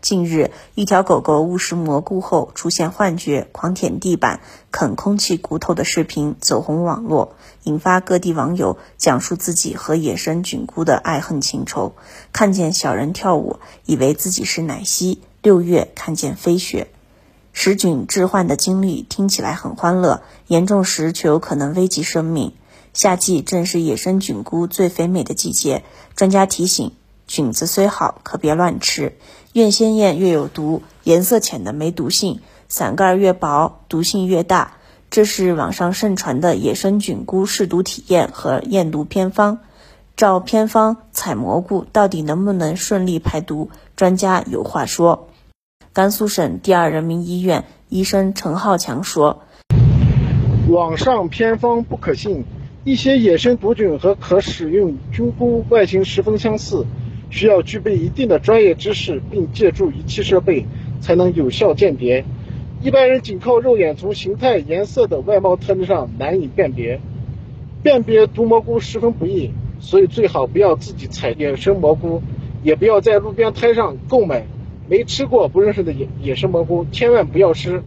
近日，一条狗狗误食蘑菇后出现幻觉，狂舔地板、啃空气骨头的视频走红网络，引发各地网友讲述自己和野生菌菇的爱恨情仇。看见小人跳舞，以为自己是奶昔；六月看见飞雪，食菌致幻的经历听起来很欢乐，严重时却有可能危及生命。夏季正是野生菌菇最肥美的季节，专家提醒。菌子虽好，可别乱吃。越鲜艳越有毒，颜色浅的没毒性，伞盖越薄毒性越大。这是网上盛传的野生菌菇试毒体验和验毒偏方。照偏方采蘑菇，到底能不能顺利排毒？专家有话说。甘肃省第二人民医院医生陈浩强说：“网上偏方不可信，一些野生毒菌和可使用菌菇外形十分相似。”需要具备一定的专业知识，并借助仪器设备，才能有效鉴别。一般人仅靠肉眼从形态、颜色的外貌特征上难以辨别。辨别毒蘑菇十分不易，所以最好不要自己采野生蘑菇，也不要在路边摊上购买没吃过、不认识的野野生蘑菇，千万不要吃。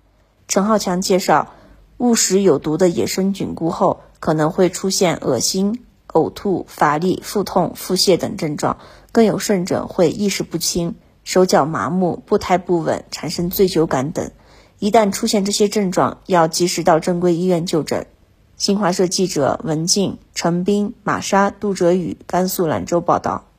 陈浩强介绍，误食有毒的野生菌菇后，可能会出现恶心。呕吐、乏力、腹痛、腹泻等症状，更有甚者会意识不清、手脚麻木、步态不稳、产生醉酒感等。一旦出现这些症状，要及时到正规医院就诊。新华社记者文静、陈斌、玛莎、杜哲宇，甘肃兰州报道。